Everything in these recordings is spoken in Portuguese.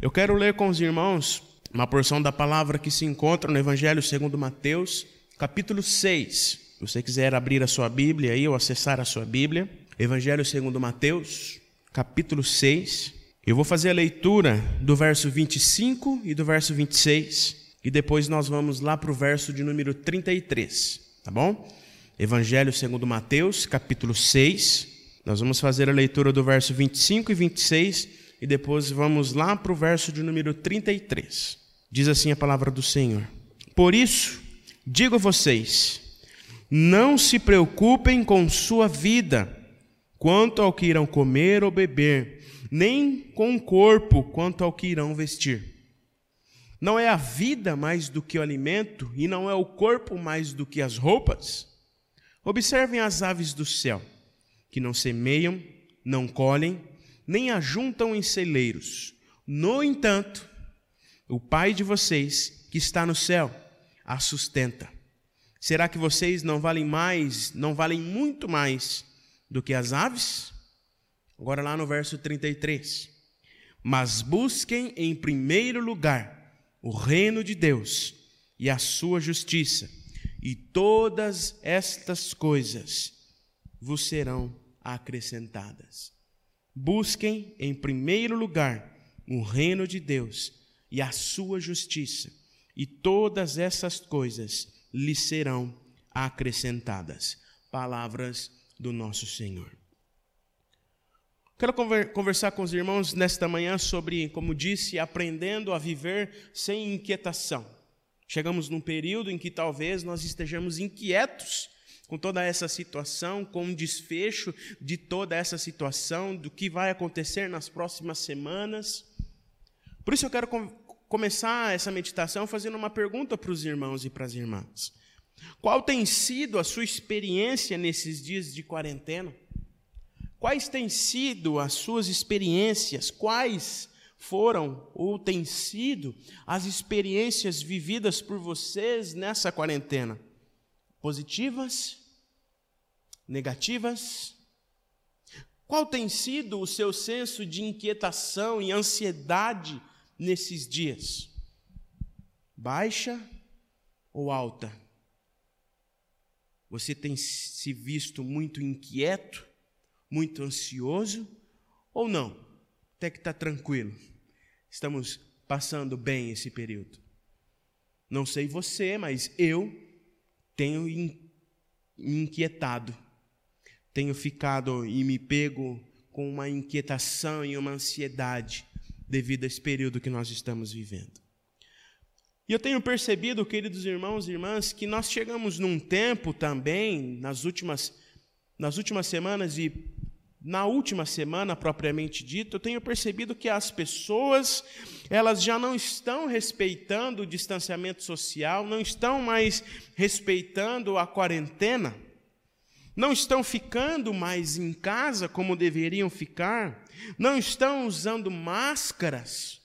Eu quero ler com os irmãos uma porção da palavra que se encontra no Evangelho segundo Mateus, capítulo 6. Se você quiser abrir a sua Bíblia aí ou acessar a sua Bíblia, Evangelho segundo Mateus, capítulo 6. Eu vou fazer a leitura do verso 25 e do verso 26, e depois nós vamos lá para o verso de número 33, tá bom? Evangelho segundo Mateus, capítulo 6. Nós vamos fazer a leitura do verso 25 e 26 e depois vamos lá para o verso de número 33. Diz assim a palavra do Senhor: Por isso, digo a vocês, não se preocupem com sua vida, quanto ao que irão comer ou beber, nem com o corpo, quanto ao que irão vestir. Não é a vida mais do que o alimento, e não é o corpo mais do que as roupas? Observem as aves do céu, que não semeiam, não colhem, nem ajuntam em celeiros. No entanto, o Pai de vocês, que está no céu, a sustenta. Será que vocês não valem mais, não valem muito mais do que as aves? Agora lá no verso 33. Mas busquem em primeiro lugar o reino de Deus e a sua justiça, e todas estas coisas vos serão acrescentadas. Busquem em primeiro lugar o reino de Deus e a sua justiça, e todas essas coisas lhe serão acrescentadas. Palavras do nosso Senhor. Quero conversar com os irmãos nesta manhã sobre, como disse, aprendendo a viver sem inquietação. Chegamos num período em que talvez nós estejamos inquietos com toda essa situação, com o desfecho de toda essa situação, do que vai acontecer nas próximas semanas. Por isso eu quero com começar essa meditação fazendo uma pergunta para os irmãos e para as irmãs. Qual tem sido a sua experiência nesses dias de quarentena? Quais têm sido as suas experiências? Quais foram ou têm sido as experiências vividas por vocês nessa quarentena? Positivas? Negativas? Qual tem sido o seu senso de inquietação e ansiedade nesses dias? Baixa ou alta? Você tem se visto muito inquieto, muito ansioso ou não? Até que está tranquilo. Estamos passando bem esse período. Não sei você, mas eu tenho me inquietado, tenho ficado e me pego com uma inquietação e uma ansiedade devido a esse período que nós estamos vivendo. E eu tenho percebido, queridos irmãos e irmãs, que nós chegamos num tempo também, nas últimas, nas últimas semanas e na última semana propriamente dito, eu tenho percebido que as pessoas, elas já não estão respeitando o distanciamento social, não estão mais respeitando a quarentena, não estão ficando mais em casa como deveriam ficar, não estão usando máscaras.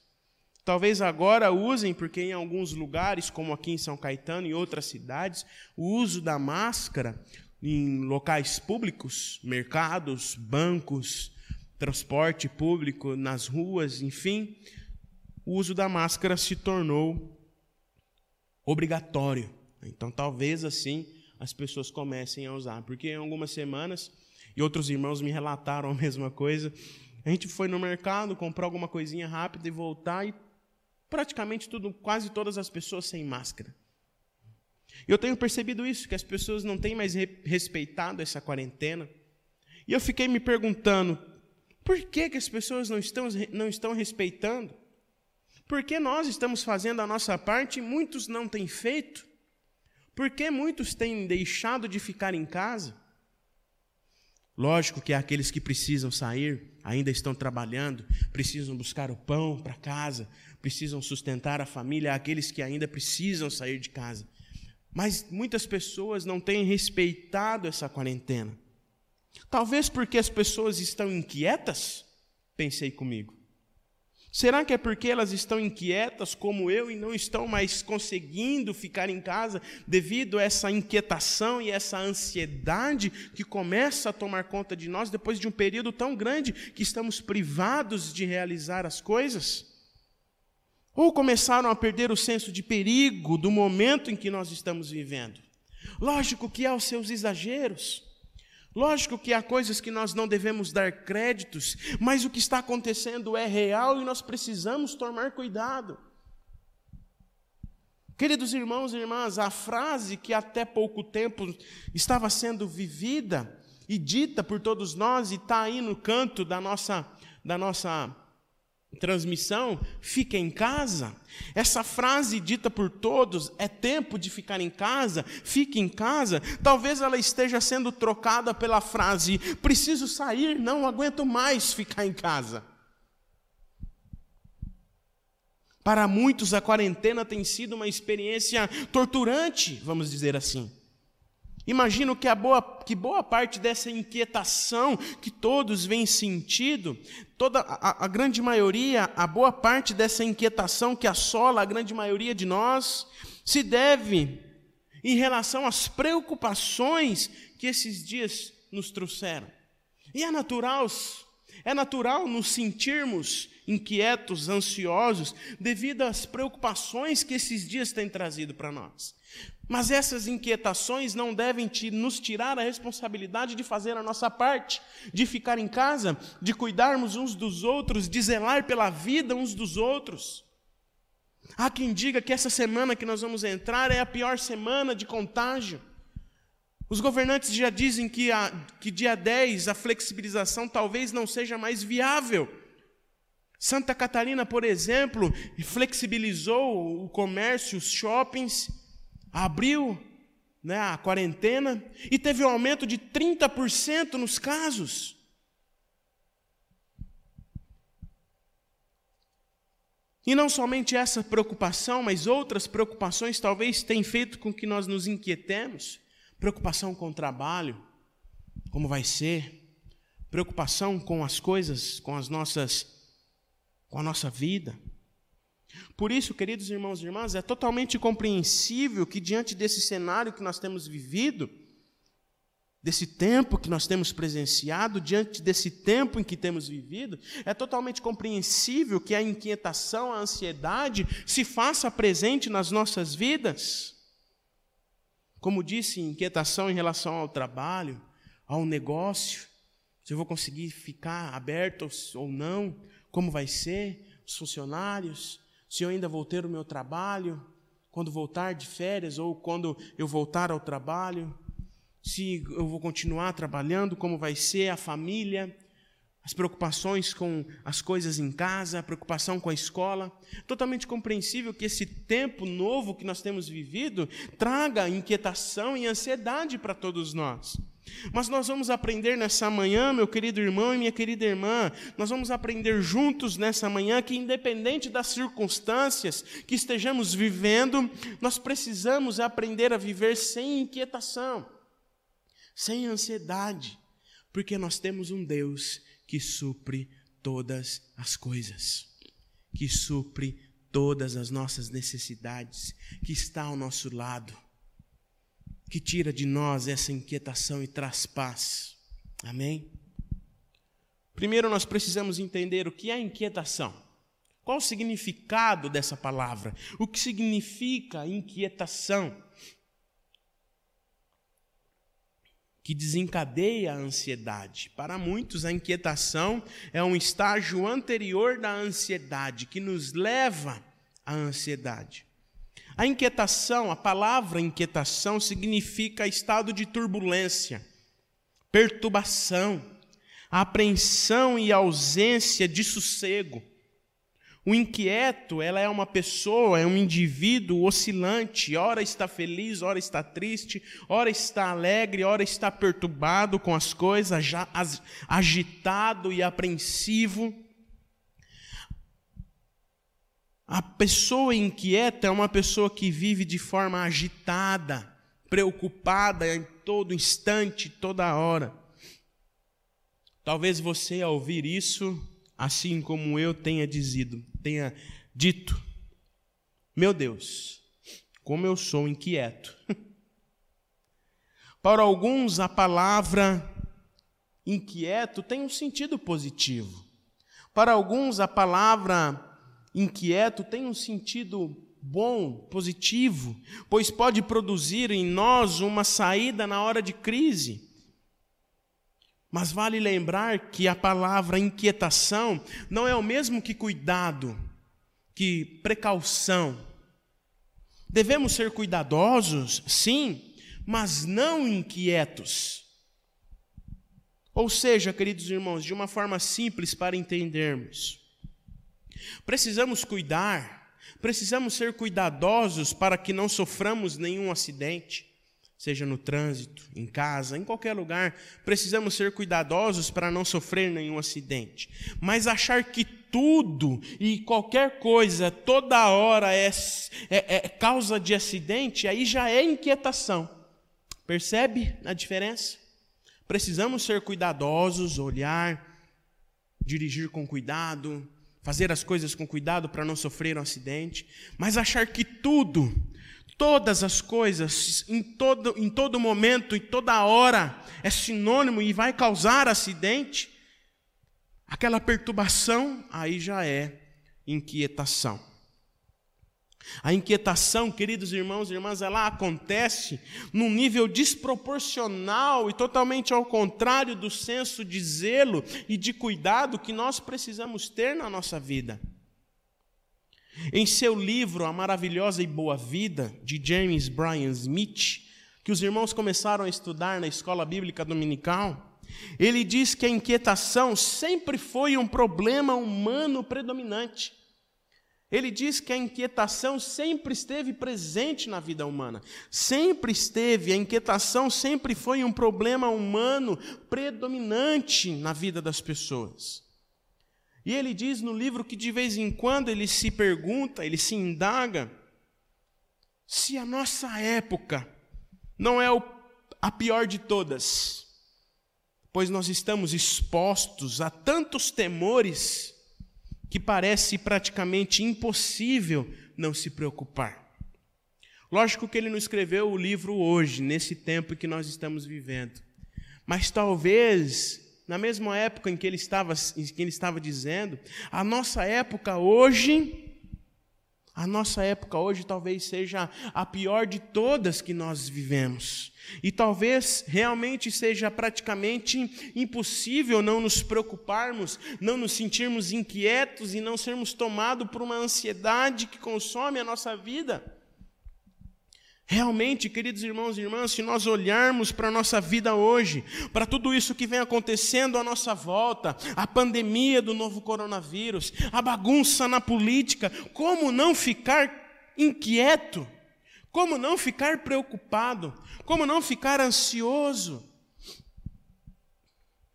Talvez agora usem, porque em alguns lugares, como aqui em São Caetano e outras cidades, o uso da máscara em locais públicos, mercados, bancos, transporte público, nas ruas, enfim, o uso da máscara se tornou obrigatório. Então, talvez assim as pessoas comecem a usar, porque em algumas semanas, e outros irmãos me relataram a mesma coisa, a gente foi no mercado comprar alguma coisinha rápida e voltar e praticamente tudo, quase todas as pessoas sem máscara. Eu tenho percebido isso, que as pessoas não têm mais respeitado essa quarentena. E eu fiquei me perguntando, por que, que as pessoas não estão, não estão respeitando? Por que nós estamos fazendo a nossa parte e muitos não têm feito? Por que muitos têm deixado de ficar em casa? Lógico que aqueles que precisam sair, ainda estão trabalhando, precisam buscar o pão para casa, precisam sustentar a família, aqueles que ainda precisam sair de casa. Mas muitas pessoas não têm respeitado essa quarentena. Talvez porque as pessoas estão inquietas, pensei comigo. Será que é porque elas estão inquietas como eu e não estão mais conseguindo ficar em casa devido a essa inquietação e essa ansiedade que começa a tomar conta de nós depois de um período tão grande que estamos privados de realizar as coisas? Ou começaram a perder o senso de perigo do momento em que nós estamos vivendo. Lógico que há os seus exageros. Lógico que há coisas que nós não devemos dar créditos, mas o que está acontecendo é real e nós precisamos tomar cuidado. Queridos irmãos e irmãs, a frase que até pouco tempo estava sendo vivida e dita por todos nós e está aí no canto da nossa, da nossa transmissão, fica em casa. Essa frase dita por todos, é tempo de ficar em casa, fique em casa, talvez ela esteja sendo trocada pela frase, preciso sair, não aguento mais ficar em casa. Para muitos, a quarentena tem sido uma experiência torturante, vamos dizer assim. Imagino que, a boa, que boa parte dessa inquietação que todos vêm sentindo, toda a, a grande maioria, a boa parte dessa inquietação que assola a grande maioria de nós, se deve em relação às preocupações que esses dias nos trouxeram. E é natural, é natural nos sentirmos inquietos, ansiosos, devido às preocupações que esses dias têm trazido para nós. Mas essas inquietações não devem nos tirar a responsabilidade de fazer a nossa parte, de ficar em casa, de cuidarmos uns dos outros, de zelar pela vida uns dos outros. Há quem diga que essa semana que nós vamos entrar é a pior semana de contágio. Os governantes já dizem que, a, que dia 10 a flexibilização talvez não seja mais viável. Santa Catarina, por exemplo, flexibilizou o comércio, os shoppings abriu né, a quarentena e teve um aumento de 30% nos casos. E não somente essa preocupação, mas outras preocupações talvez tenham feito com que nós nos inquietemos. Preocupação com o trabalho, como vai ser, preocupação com as coisas, com as nossas com a nossa vida. Por isso, queridos irmãos e irmãs, é totalmente compreensível que, diante desse cenário que nós temos vivido, desse tempo que nós temos presenciado, diante desse tempo em que temos vivido, é totalmente compreensível que a inquietação, a ansiedade se faça presente nas nossas vidas. Como disse, inquietação em relação ao trabalho, ao negócio, se eu vou conseguir ficar aberto ou não, como vai ser, os funcionários, se eu ainda vou ter o meu trabalho, quando voltar de férias ou quando eu voltar ao trabalho, se eu vou continuar trabalhando, como vai ser a família, as preocupações com as coisas em casa, a preocupação com a escola. Totalmente compreensível que esse tempo novo que nós temos vivido traga inquietação e ansiedade para todos nós. Mas nós vamos aprender nessa manhã, meu querido irmão e minha querida irmã, nós vamos aprender juntos nessa manhã que, independente das circunstâncias que estejamos vivendo, nós precisamos aprender a viver sem inquietação, sem ansiedade, porque nós temos um Deus que supre todas as coisas, que supre todas as nossas necessidades, que está ao nosso lado que tira de nós essa inquietação e traz paz. Amém? Primeiro nós precisamos entender o que é inquietação. Qual o significado dessa palavra? O que significa inquietação? Que desencadeia a ansiedade. Para muitos, a inquietação é um estágio anterior da ansiedade, que nos leva à ansiedade. A inquietação, a palavra inquietação significa estado de turbulência, perturbação, apreensão e ausência de sossego. O inquieto, ela é uma pessoa, é um indivíduo oscilante, ora está feliz, ora está triste, ora está alegre, ora está perturbado com as coisas, agitado e apreensivo. A pessoa inquieta é uma pessoa que vive de forma agitada, preocupada em todo instante, toda hora. Talvez você, ao ouvir isso, assim como eu tenha dizido, tenha dito: Meu Deus, como eu sou inquieto. Para alguns, a palavra inquieto tem um sentido positivo. Para alguns, a palavra inquieto tem um sentido bom, positivo, pois pode produzir em nós uma saída na hora de crise. Mas vale lembrar que a palavra inquietação não é o mesmo que cuidado, que precaução. Devemos ser cuidadosos, sim, mas não inquietos. Ou seja, queridos irmãos, de uma forma simples para entendermos, precisamos cuidar Precisamos ser cuidadosos para que não soframos nenhum acidente, seja no trânsito, em casa, em qualquer lugar. Precisamos ser cuidadosos para não sofrer nenhum acidente. Mas achar que tudo e qualquer coisa, toda hora, é, é, é causa de acidente, aí já é inquietação. Percebe a diferença? Precisamos ser cuidadosos, olhar, dirigir com cuidado, fazer as coisas com cuidado para não sofrer um acidente, mas achar que tudo, todas as coisas, em todo, em todo momento, em toda hora, é sinônimo e vai causar acidente, aquela perturbação, aí já é inquietação. A inquietação, queridos irmãos e irmãs, ela acontece num nível desproporcional e totalmente ao contrário do senso de zelo e de cuidado que nós precisamos ter na nossa vida. Em seu livro A Maravilhosa e Boa Vida, de James Bryan Smith, que os irmãos começaram a estudar na escola bíblica dominical, ele diz que a inquietação sempre foi um problema humano predominante. Ele diz que a inquietação sempre esteve presente na vida humana, sempre esteve, a inquietação sempre foi um problema humano predominante na vida das pessoas. E ele diz no livro que de vez em quando ele se pergunta, ele se indaga, se a nossa época não é a pior de todas, pois nós estamos expostos a tantos temores que parece praticamente impossível não se preocupar. Lógico que ele não escreveu o livro hoje, nesse tempo que nós estamos vivendo. Mas talvez, na mesma época em que ele estava, em que ele estava dizendo, a nossa época hoje a nossa época hoje talvez seja a pior de todas que nós vivemos. E talvez realmente seja praticamente impossível não nos preocuparmos, não nos sentirmos inquietos e não sermos tomados por uma ansiedade que consome a nossa vida. Realmente, queridos irmãos e irmãs, se nós olharmos para a nossa vida hoje, para tudo isso que vem acontecendo à nossa volta, a pandemia do novo coronavírus, a bagunça na política, como não ficar inquieto? Como não ficar preocupado? Como não ficar ansioso?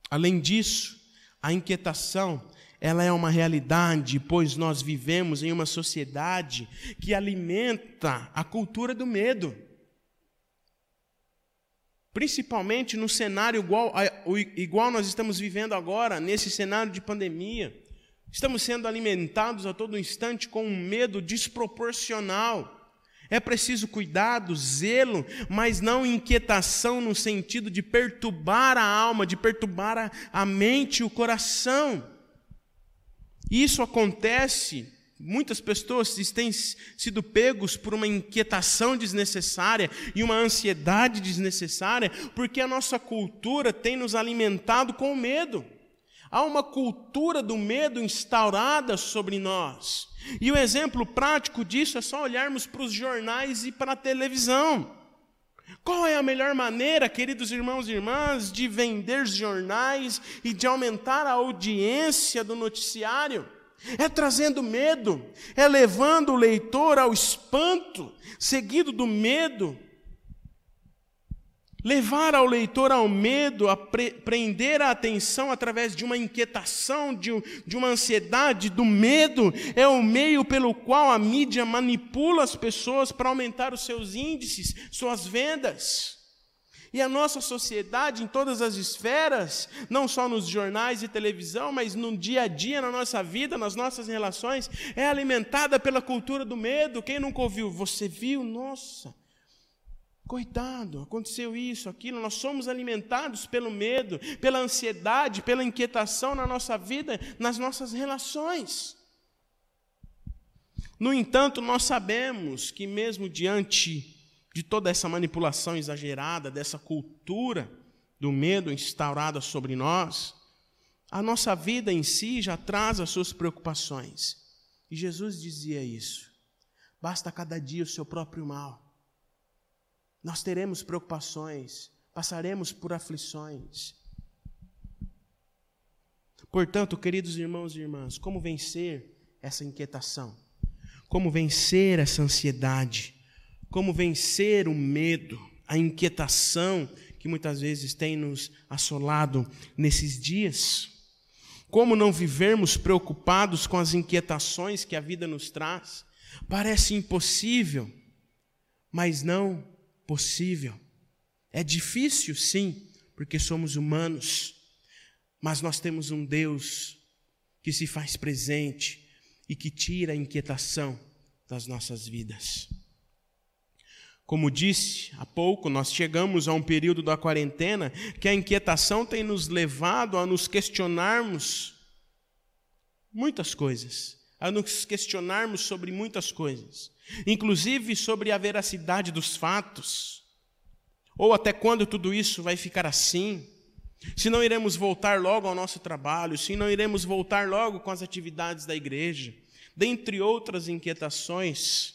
Além disso, a inquietação ela é uma realidade, pois nós vivemos em uma sociedade que alimenta a cultura do medo. Principalmente no cenário igual, igual nós estamos vivendo agora, nesse cenário de pandemia. Estamos sendo alimentados a todo instante com um medo desproporcional. É preciso cuidado, zelo, mas não inquietação no sentido de perturbar a alma, de perturbar a, a mente e o coração. Isso acontece, muitas pessoas têm sido pegos por uma inquietação desnecessária e uma ansiedade desnecessária, porque a nossa cultura tem nos alimentado com medo. Há uma cultura do medo instaurada sobre nós. E o exemplo prático disso é só olharmos para os jornais e para a televisão. Qual é a melhor maneira, queridos irmãos e irmãs, de vender jornais e de aumentar a audiência do noticiário? É trazendo medo, é levando o leitor ao espanto, seguido do medo, levar ao leitor ao medo, a pre prender a atenção através de uma inquietação, de, de uma ansiedade, do medo, é o meio pelo qual a mídia manipula as pessoas para aumentar os seus índices, suas vendas. E a nossa sociedade, em todas as esferas, não só nos jornais e televisão, mas no dia a dia, na nossa vida, nas nossas relações, é alimentada pela cultura do medo. Quem nunca ouviu? Você viu? Nossa, Coitado, aconteceu isso, aquilo. Nós somos alimentados pelo medo, pela ansiedade, pela inquietação na nossa vida, nas nossas relações. No entanto, nós sabemos que, mesmo diante de toda essa manipulação exagerada, dessa cultura do medo instaurada sobre nós, a nossa vida em si já traz as suas preocupações. E Jesus dizia isso. Basta cada dia o seu próprio mal. Nós teremos preocupações, passaremos por aflições. Portanto, queridos irmãos e irmãs, como vencer essa inquietação? Como vencer essa ansiedade? Como vencer o medo, a inquietação que muitas vezes tem nos assolado nesses dias? Como não vivermos preocupados com as inquietações que a vida nos traz? Parece impossível, mas não possível. É difícil, sim, porque somos humanos, mas nós temos um Deus que se faz presente e que tira a inquietação das nossas vidas. Como disse há pouco, nós chegamos a um período da quarentena que a inquietação tem nos levado a nos questionarmos muitas coisas, a nos questionarmos sobre muitas coisas, inclusive sobre a veracidade dos fatos, ou até quando tudo isso vai ficar assim, se não iremos voltar logo ao nosso trabalho, se não iremos voltar logo com as atividades da igreja, dentre outras inquietações.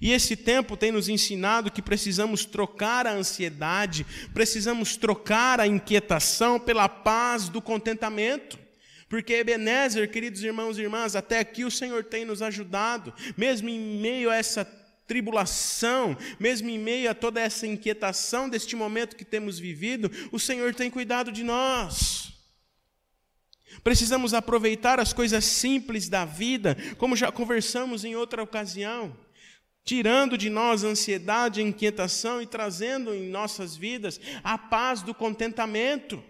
E esse tempo tem nos ensinado que precisamos trocar a ansiedade, precisamos trocar a inquietação pela paz do contentamento. Porque Ebenezer, queridos irmãos e irmãs, até aqui o Senhor tem nos ajudado, mesmo em meio a essa tribulação, mesmo em meio a toda essa inquietação deste momento que temos vivido, o Senhor tem cuidado de nós. Precisamos aproveitar as coisas simples da vida, como já conversamos em outra ocasião tirando de nós a ansiedade, a inquietação e trazendo em nossas vidas a paz do contentamento,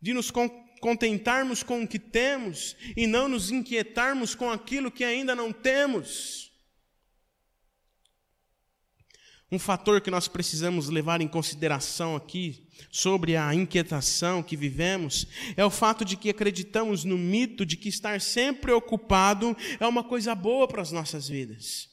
de nos contentarmos com o que temos e não nos inquietarmos com aquilo que ainda não temos. Um fator que nós precisamos levar em consideração aqui sobre a inquietação que vivemos é o fato de que acreditamos no mito de que estar sempre ocupado é uma coisa boa para as nossas vidas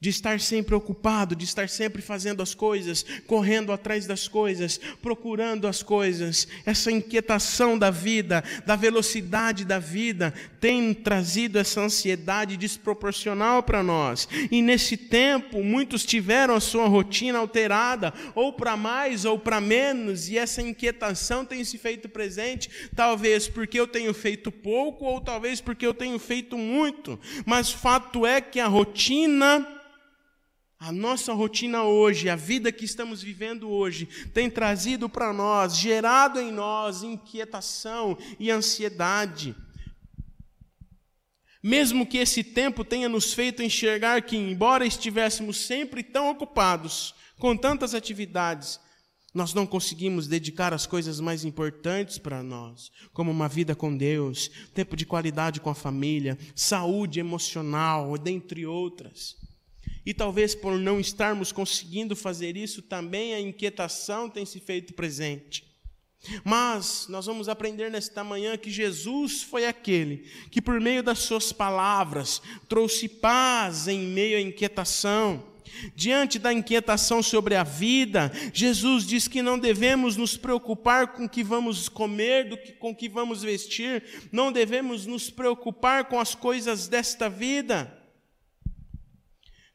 de estar sempre ocupado, de estar sempre fazendo as coisas, correndo atrás das coisas, procurando as coisas. Essa inquietação da vida, da velocidade da vida, tem trazido essa ansiedade desproporcional para nós. E nesse tempo, muitos tiveram a sua rotina alterada, ou para mais ou para menos, e essa inquietação tem se feito presente, talvez porque eu tenho feito pouco, ou talvez porque eu tenho feito muito. Mas fato é que a rotina a nossa rotina hoje, a vida que estamos vivendo hoje, tem trazido para nós, gerado em nós inquietação e ansiedade. Mesmo que esse tempo tenha nos feito enxergar que, embora estivéssemos sempre tão ocupados com tantas atividades, nós não conseguimos dedicar as coisas mais importantes para nós, como uma vida com Deus, tempo de qualidade com a família, saúde emocional, dentre outras. E talvez por não estarmos conseguindo fazer isso, também a inquietação tem se feito presente. Mas nós vamos aprender nesta manhã que Jesus foi aquele que, por meio das suas palavras, trouxe paz em meio à inquietação. Diante da inquietação sobre a vida, Jesus diz que não devemos nos preocupar com o que vamos comer, do que, com o que vamos vestir, não devemos nos preocupar com as coisas desta vida.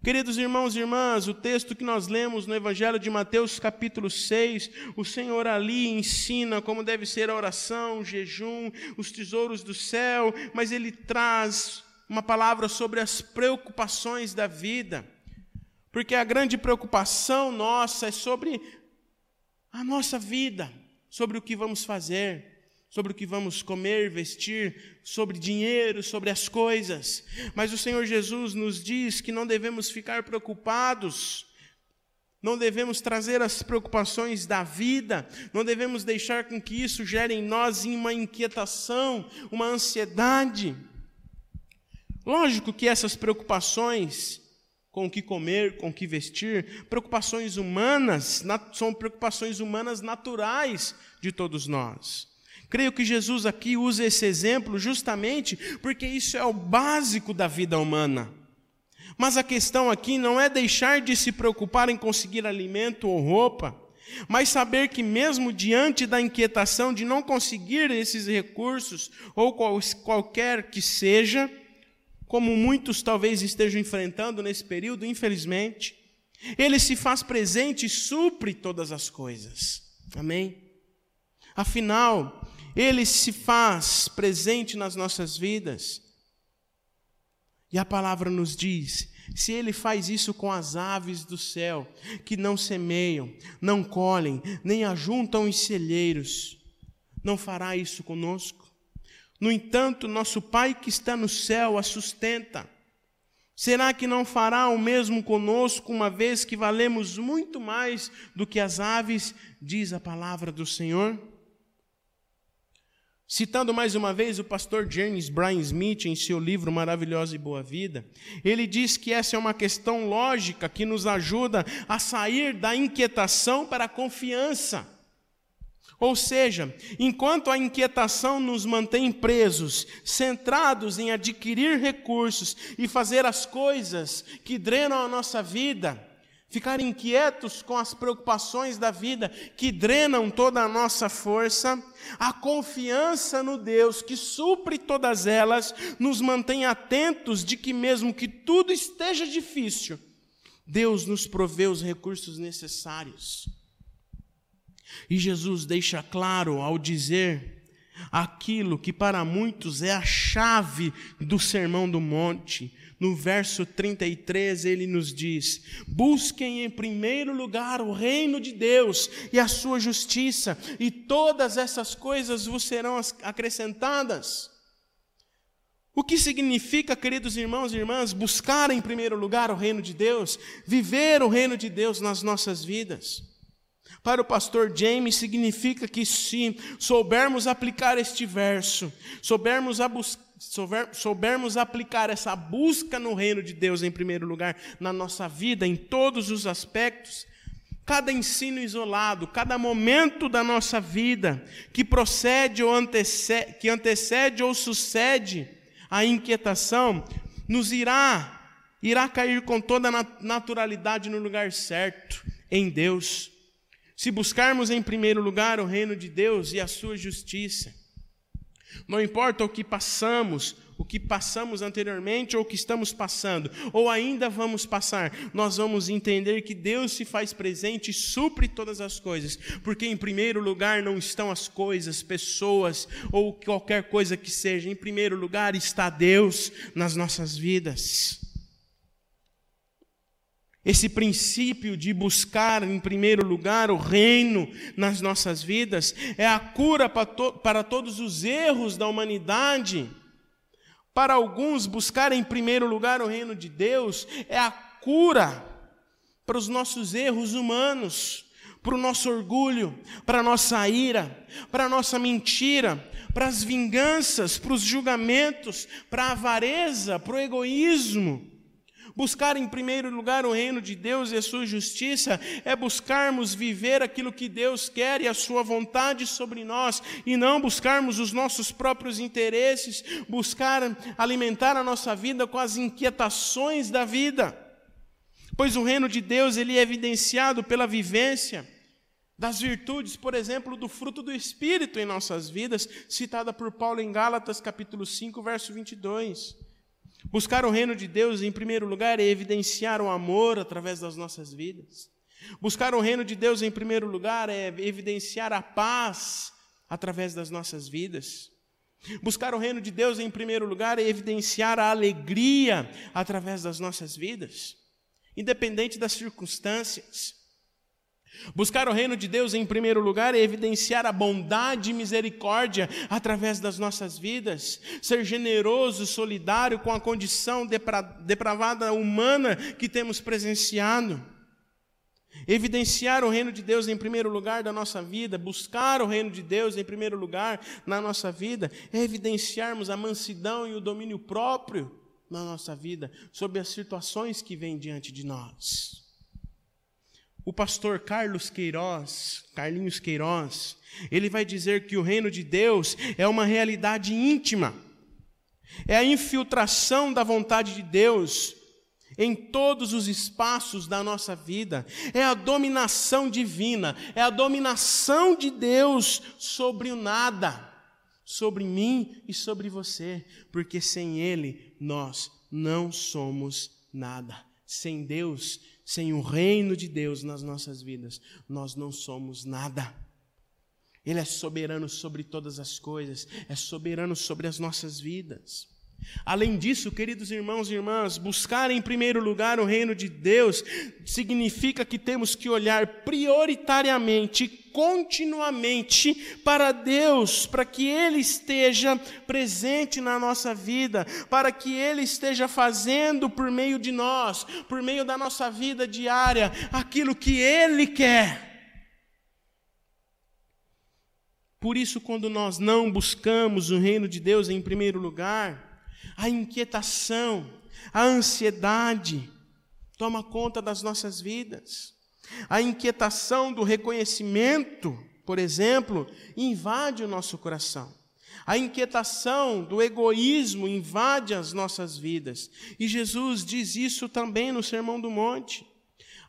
Queridos irmãos e irmãs, o texto que nós lemos no Evangelho de Mateus, capítulo 6, o Senhor ali ensina como deve ser a oração, o jejum, os tesouros do céu, mas ele traz uma palavra sobre as preocupações da vida, porque a grande preocupação nossa é sobre a nossa vida, sobre o que vamos fazer sobre o que vamos comer, vestir, sobre dinheiro, sobre as coisas. Mas o Senhor Jesus nos diz que não devemos ficar preocupados, não devemos trazer as preocupações da vida, não devemos deixar com que isso gere em nós uma inquietação, uma ansiedade. Lógico que essas preocupações, com o que comer, com o que vestir, preocupações humanas, são preocupações humanas naturais de todos nós. Creio que Jesus aqui usa esse exemplo justamente porque isso é o básico da vida humana. Mas a questão aqui não é deixar de se preocupar em conseguir alimento ou roupa, mas saber que, mesmo diante da inquietação de não conseguir esses recursos, ou qual, qualquer que seja, como muitos talvez estejam enfrentando nesse período, infelizmente, Ele se faz presente e supre todas as coisas. Amém? Afinal, Ele se faz presente nas nossas vidas. E a palavra nos diz se ele faz isso com as aves do céu, que não semeiam, não colhem, nem ajuntam em celeiros, não fará isso conosco? No entanto, nosso Pai que está no céu a sustenta. Será que não fará o mesmo conosco, uma vez que valemos muito mais do que as aves, diz a palavra do Senhor? Citando mais uma vez o pastor James Bryan Smith em seu livro Maravilhosa e Boa Vida, ele diz que essa é uma questão lógica que nos ajuda a sair da inquietação para a confiança. Ou seja, enquanto a inquietação nos mantém presos, centrados em adquirir recursos e fazer as coisas que drenam a nossa vida, ficar inquietos com as preocupações da vida que drenam toda a nossa força, a confiança no Deus que supre todas elas nos mantém atentos de que, mesmo que tudo esteja difícil, Deus nos provê os recursos necessários. E Jesus deixa claro ao dizer aquilo que para muitos é a chave do Sermão do Monte, no verso 33, ele nos diz: Busquem em primeiro lugar o reino de Deus e a sua justiça, e todas essas coisas vos serão acrescentadas. O que significa, queridos irmãos e irmãs, buscar em primeiro lugar o reino de Deus, viver o reino de Deus nas nossas vidas? Para o pastor James, significa que se soubermos aplicar este verso, soubermos a buscar soubermos aplicar essa busca no reino de Deus em primeiro lugar na nossa vida, em todos os aspectos, cada ensino isolado, cada momento da nossa vida que procede ou antecede, que antecede ou sucede a inquietação, nos irá irá cair com toda a naturalidade no lugar certo, em Deus. Se buscarmos em primeiro lugar o reino de Deus e a sua justiça, não importa o que passamos, o que passamos anteriormente ou o que estamos passando, ou ainda vamos passar, nós vamos entender que Deus se faz presente e supre todas as coisas, porque em primeiro lugar não estão as coisas, pessoas ou qualquer coisa que seja, em primeiro lugar está Deus nas nossas vidas. Esse princípio de buscar em primeiro lugar o reino nas nossas vidas é a cura para, to para todos os erros da humanidade. Para alguns, buscar em primeiro lugar o reino de Deus é a cura para os nossos erros humanos, para o nosso orgulho, para a nossa ira, para a nossa mentira, para as vinganças, para os julgamentos, para a avareza, para o egoísmo. Buscar em primeiro lugar o reino de Deus e a sua justiça é buscarmos viver aquilo que Deus quer e a sua vontade sobre nós e não buscarmos os nossos próprios interesses, buscar alimentar a nossa vida com as inquietações da vida. Pois o reino de Deus ele é evidenciado pela vivência das virtudes, por exemplo, do fruto do espírito em nossas vidas, citada por Paulo em Gálatas capítulo 5, verso 22. Buscar o reino de Deus, em primeiro lugar, é evidenciar o amor através das nossas vidas. Buscar o reino de Deus, em primeiro lugar, é evidenciar a paz através das nossas vidas. Buscar o reino de Deus, em primeiro lugar, é evidenciar a alegria através das nossas vidas, independente das circunstâncias. Buscar o reino de Deus em primeiro lugar é evidenciar a bondade e misericórdia através das nossas vidas, ser generoso, solidário com a condição depra depravada humana que temos presenciado. Evidenciar o reino de Deus em primeiro lugar da nossa vida, buscar o reino de Deus em primeiro lugar na nossa vida, é evidenciarmos a mansidão e o domínio próprio na nossa vida sobre as situações que vêm diante de nós. O pastor Carlos Queiroz, Carlinhos Queiroz, ele vai dizer que o reino de Deus é uma realidade íntima, é a infiltração da vontade de Deus em todos os espaços da nossa vida, é a dominação divina, é a dominação de Deus sobre o nada, sobre mim e sobre você, porque sem Ele nós não somos nada. Sem Deus, sem o reino de Deus nas nossas vidas, nós não somos nada. Ele é soberano sobre todas as coisas, é soberano sobre as nossas vidas. Além disso, queridos irmãos e irmãs, buscar em primeiro lugar o reino de Deus significa que temos que olhar prioritariamente, continuamente para Deus, para que Ele esteja presente na nossa vida, para que Ele esteja fazendo por meio de nós, por meio da nossa vida diária, aquilo que Ele quer. Por isso, quando nós não buscamos o reino de Deus em primeiro lugar, a inquietação, a ansiedade toma conta das nossas vidas. A inquietação do reconhecimento, por exemplo, invade o nosso coração. A inquietação do egoísmo invade as nossas vidas. E Jesus diz isso também no Sermão do Monte.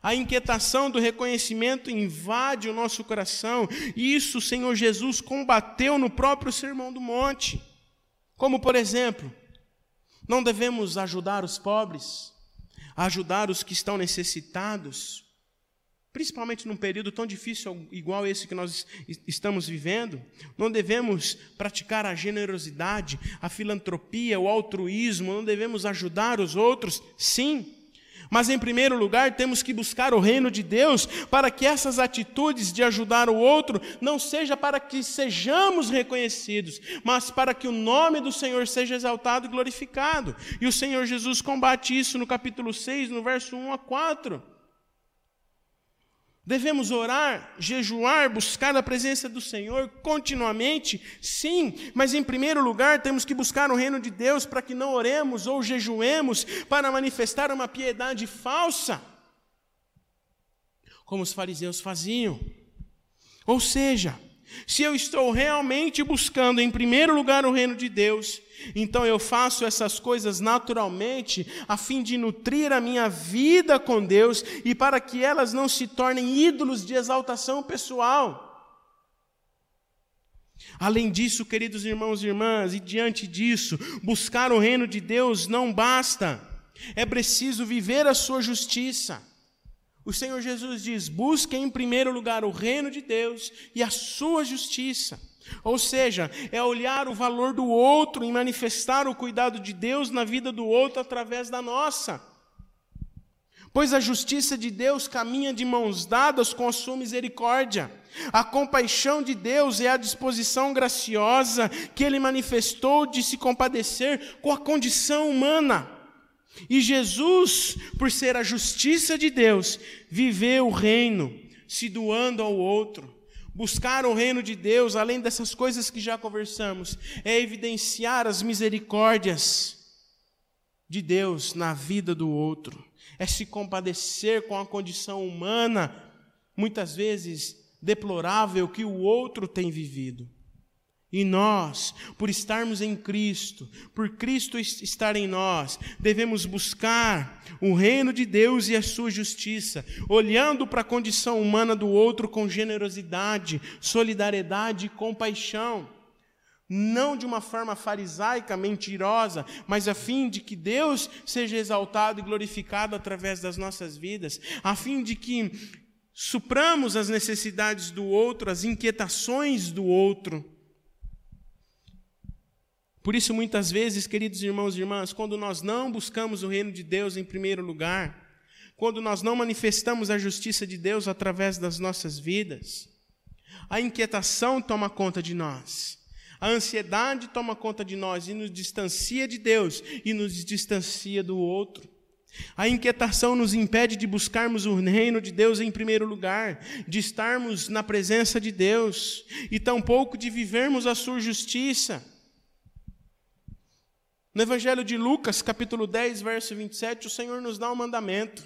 A inquietação do reconhecimento invade o nosso coração. Isso o Senhor Jesus combateu no próprio Sermão do Monte. Como, por exemplo, não devemos ajudar os pobres, ajudar os que estão necessitados, principalmente num período tão difícil igual esse que nós estamos vivendo. Não devemos praticar a generosidade, a filantropia, o altruísmo, não devemos ajudar os outros, sim, mas, em primeiro lugar, temos que buscar o reino de Deus para que essas atitudes de ajudar o outro não seja para que sejamos reconhecidos, mas para que o nome do Senhor seja exaltado e glorificado. E o Senhor Jesus combate isso no capítulo 6, no verso 1 a 4. Devemos orar, jejuar, buscar a presença do Senhor continuamente? Sim, mas em primeiro lugar temos que buscar o reino de Deus para que não oremos ou jejuemos para manifestar uma piedade falsa, como os fariseus faziam. Ou seja, se eu estou realmente buscando em primeiro lugar o reino de Deus, então eu faço essas coisas naturalmente, a fim de nutrir a minha vida com Deus e para que elas não se tornem ídolos de exaltação pessoal. Além disso, queridos irmãos e irmãs, e diante disso, buscar o reino de Deus não basta, é preciso viver a sua justiça. O Senhor Jesus diz: busque em primeiro lugar o reino de Deus e a sua justiça. Ou seja, é olhar o valor do outro e manifestar o cuidado de Deus na vida do outro através da nossa. Pois a justiça de Deus caminha de mãos dadas com a sua misericórdia. A compaixão de Deus é a disposição graciosa que ele manifestou de se compadecer com a condição humana. E Jesus, por ser a justiça de Deus, viveu o reino, se doando ao outro. Buscar o reino de Deus, além dessas coisas que já conversamos, é evidenciar as misericórdias de Deus na vida do outro, é se compadecer com a condição humana, muitas vezes deplorável, que o outro tem vivido. E nós, por estarmos em Cristo, por Cristo estar em nós, devemos buscar o reino de Deus e a sua justiça, olhando para a condição humana do outro com generosidade, solidariedade e compaixão. Não de uma forma farisaica, mentirosa, mas a fim de que Deus seja exaltado e glorificado através das nossas vidas, a fim de que supramos as necessidades do outro, as inquietações do outro por isso, muitas vezes, queridos irmãos e irmãs, quando nós não buscamos o reino de Deus em primeiro lugar, quando nós não manifestamos a justiça de Deus através das nossas vidas, a inquietação toma conta de nós, a ansiedade toma conta de nós e nos distancia de Deus e nos distancia do outro. A inquietação nos impede de buscarmos o reino de Deus em primeiro lugar, de estarmos na presença de Deus e tampouco de vivermos a sua justiça. No Evangelho de Lucas, capítulo 10, verso 27, o Senhor nos dá um mandamento.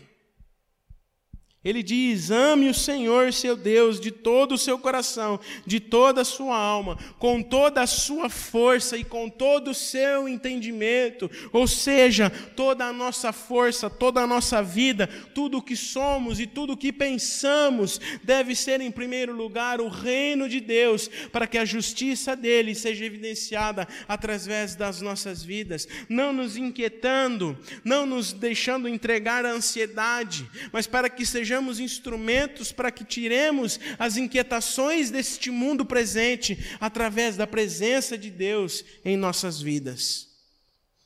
Ele diz: ame o Senhor seu Deus de todo o seu coração, de toda a sua alma, com toda a sua força e com todo o seu entendimento. Ou seja, toda a nossa força, toda a nossa vida, tudo o que somos e tudo o que pensamos deve ser, em primeiro lugar, o reino de Deus, para que a justiça dele seja evidenciada através das nossas vidas, não nos inquietando, não nos deixando entregar à ansiedade, mas para que seja sejamos instrumentos para que tiremos as inquietações deste mundo presente através da presença de Deus em nossas vidas.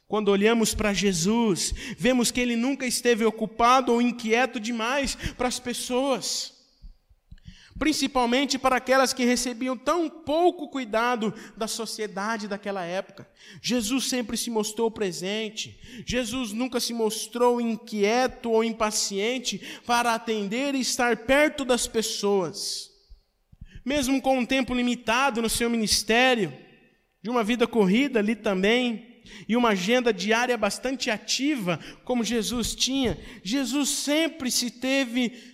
Quando olhamos para Jesus, vemos que ele nunca esteve ocupado ou inquieto demais para as pessoas principalmente para aquelas que recebiam tão pouco cuidado da sociedade daquela época. Jesus sempre se mostrou presente, Jesus nunca se mostrou inquieto ou impaciente para atender e estar perto das pessoas. Mesmo com um tempo limitado no seu ministério, de uma vida corrida ali também, e uma agenda diária bastante ativa, como Jesus tinha, Jesus sempre se teve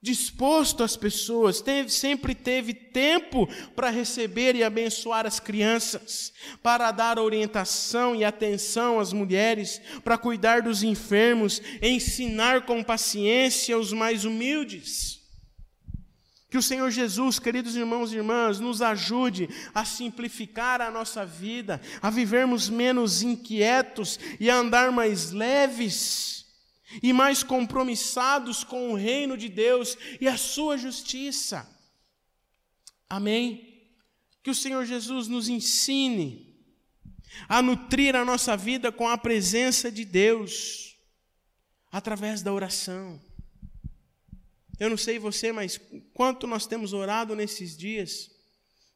disposto às pessoas, teve, sempre teve tempo para receber e abençoar as crianças, para dar orientação e atenção às mulheres, para cuidar dos enfermos, ensinar com paciência os mais humildes. Que o Senhor Jesus, queridos irmãos e irmãs, nos ajude a simplificar a nossa vida, a vivermos menos inquietos e a andar mais leves e mais compromissados com o reino de Deus e a sua justiça. Amém? Que o Senhor Jesus nos ensine a nutrir a nossa vida com a presença de Deus, através da oração. Eu não sei você, mas quanto nós temos orado nesses dias,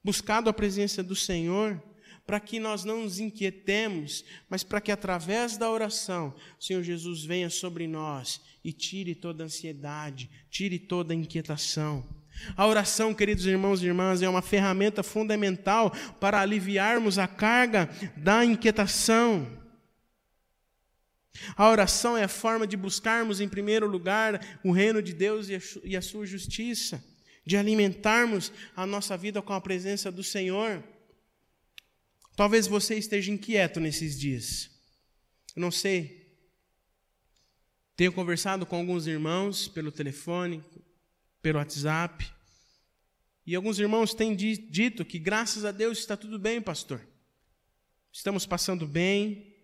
buscado a presença do Senhor para que nós não nos inquietemos, mas para que através da oração, o Senhor Jesus venha sobre nós e tire toda ansiedade, tire toda inquietação. A oração, queridos irmãos e irmãs, é uma ferramenta fundamental para aliviarmos a carga da inquietação. A oração é a forma de buscarmos, em primeiro lugar, o reino de Deus e a sua justiça, de alimentarmos a nossa vida com a presença do Senhor. Talvez você esteja inquieto nesses dias. Eu não sei. Tenho conversado com alguns irmãos pelo telefone, pelo WhatsApp. E alguns irmãos têm dito que, graças a Deus, está tudo bem, pastor. Estamos passando bem,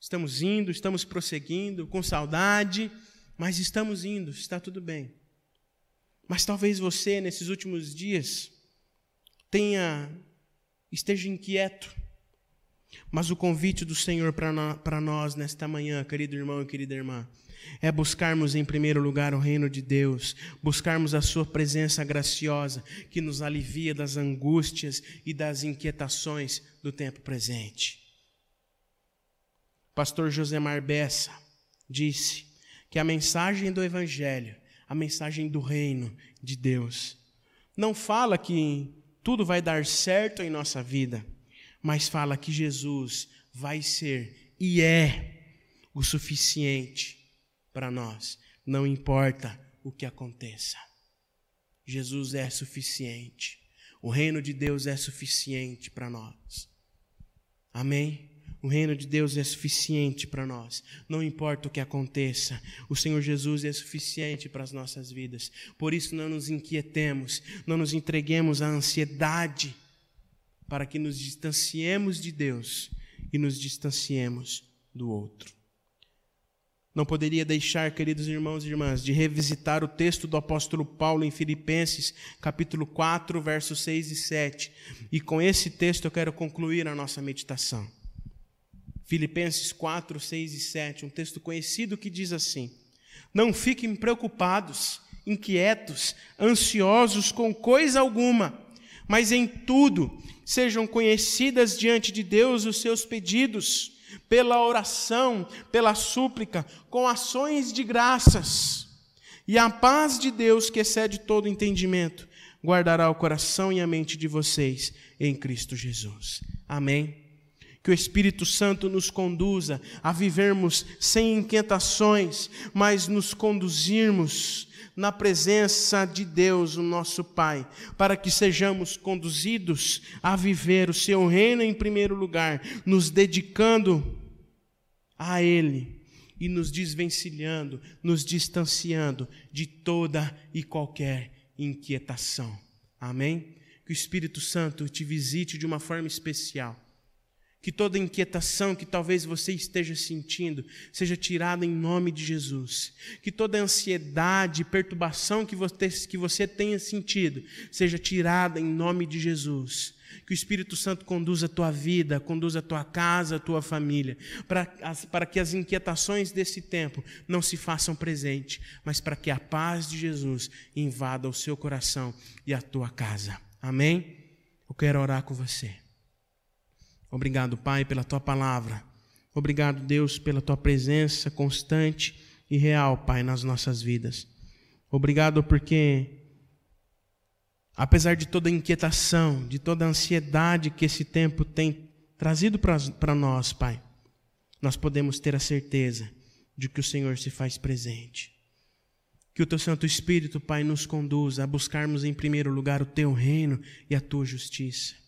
estamos indo, estamos prosseguindo, com saudade, mas estamos indo, está tudo bem. Mas talvez você, nesses últimos dias, tenha esteja inquieto. Mas o convite do Senhor para nós nesta manhã, querido irmão e querida irmã, é buscarmos em primeiro lugar o reino de Deus, buscarmos a Sua presença graciosa que nos alivia das angústias e das inquietações do tempo presente. Pastor Josemar Bessa disse que a mensagem do Evangelho, a mensagem do reino de Deus, não fala que tudo vai dar certo em nossa vida, mas fala que Jesus vai ser e é o suficiente para nós, não importa o que aconteça. Jesus é suficiente. O reino de Deus é suficiente para nós. Amém? O reino de Deus é suficiente para nós. Não importa o que aconteça, o Senhor Jesus é suficiente para as nossas vidas. Por isso, não nos inquietemos, não nos entreguemos à ansiedade, para que nos distanciemos de Deus e nos distanciemos do outro. Não poderia deixar, queridos irmãos e irmãs, de revisitar o texto do apóstolo Paulo em Filipenses, capítulo 4, versos 6 e 7. E com esse texto eu quero concluir a nossa meditação. Filipenses 4, 6 e 7, um texto conhecido que diz assim: Não fiquem preocupados, inquietos, ansiosos com coisa alguma, mas em tudo sejam conhecidas diante de Deus os seus pedidos, pela oração, pela súplica, com ações de graças. E a paz de Deus, que excede todo entendimento, guardará o coração e a mente de vocês em Cristo Jesus. Amém. Que o Espírito Santo nos conduza a vivermos sem inquietações, mas nos conduzirmos na presença de Deus, o nosso Pai, para que sejamos conduzidos a viver o seu reino em primeiro lugar, nos dedicando a Ele e nos desvencilhando, nos distanciando de toda e qualquer inquietação. Amém? Que o Espírito Santo te visite de uma forma especial que toda inquietação que talvez você esteja sentindo seja tirada em nome de Jesus. Que toda ansiedade, perturbação que você, que você tenha sentido seja tirada em nome de Jesus. Que o Espírito Santo conduza a tua vida, conduza a tua casa, a tua família, para, para que as inquietações desse tempo não se façam presente, mas para que a paz de Jesus invada o seu coração e a tua casa. Amém? Eu quero orar com você. Obrigado, Pai, pela tua palavra. Obrigado, Deus, pela tua presença constante e real, Pai, nas nossas vidas. Obrigado porque, apesar de toda a inquietação, de toda a ansiedade que esse tempo tem trazido para nós, Pai, nós podemos ter a certeza de que o Senhor se faz presente. Que o teu Santo Espírito, Pai, nos conduza a buscarmos em primeiro lugar o teu reino e a tua justiça.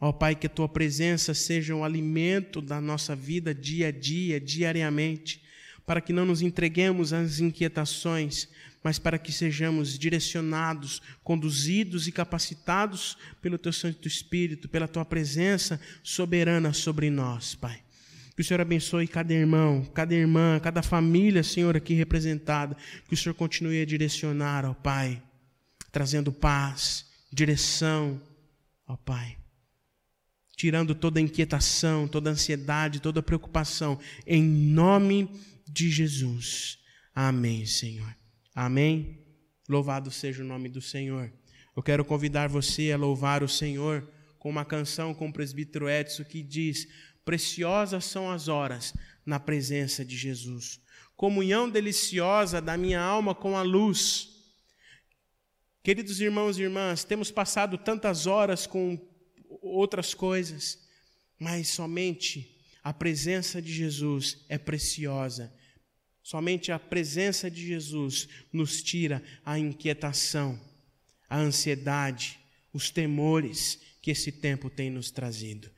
Ó Pai, que a tua presença seja o alimento da nossa vida dia a dia, diariamente, para que não nos entreguemos às inquietações, mas para que sejamos direcionados, conduzidos e capacitados pelo teu Santo Espírito, pela tua presença soberana sobre nós, Pai. Que o Senhor abençoe cada irmão, cada irmã, cada família, Senhor, aqui representada. Que o Senhor continue a direcionar, ó Pai, trazendo paz, direção, ó Pai tirando toda inquietação, toda ansiedade, toda preocupação, em nome de Jesus. Amém, Senhor. Amém. Louvado seja o nome do Senhor. Eu quero convidar você a louvar o Senhor com uma canção com o presbítero Edson que diz: Preciosas são as horas na presença de Jesus, comunhão deliciosa da minha alma com a luz. Queridos irmãos e irmãs, temos passado tantas horas com outras coisas, mas somente a presença de Jesus é preciosa. Somente a presença de Jesus nos tira a inquietação, a ansiedade, os temores que esse tempo tem nos trazido.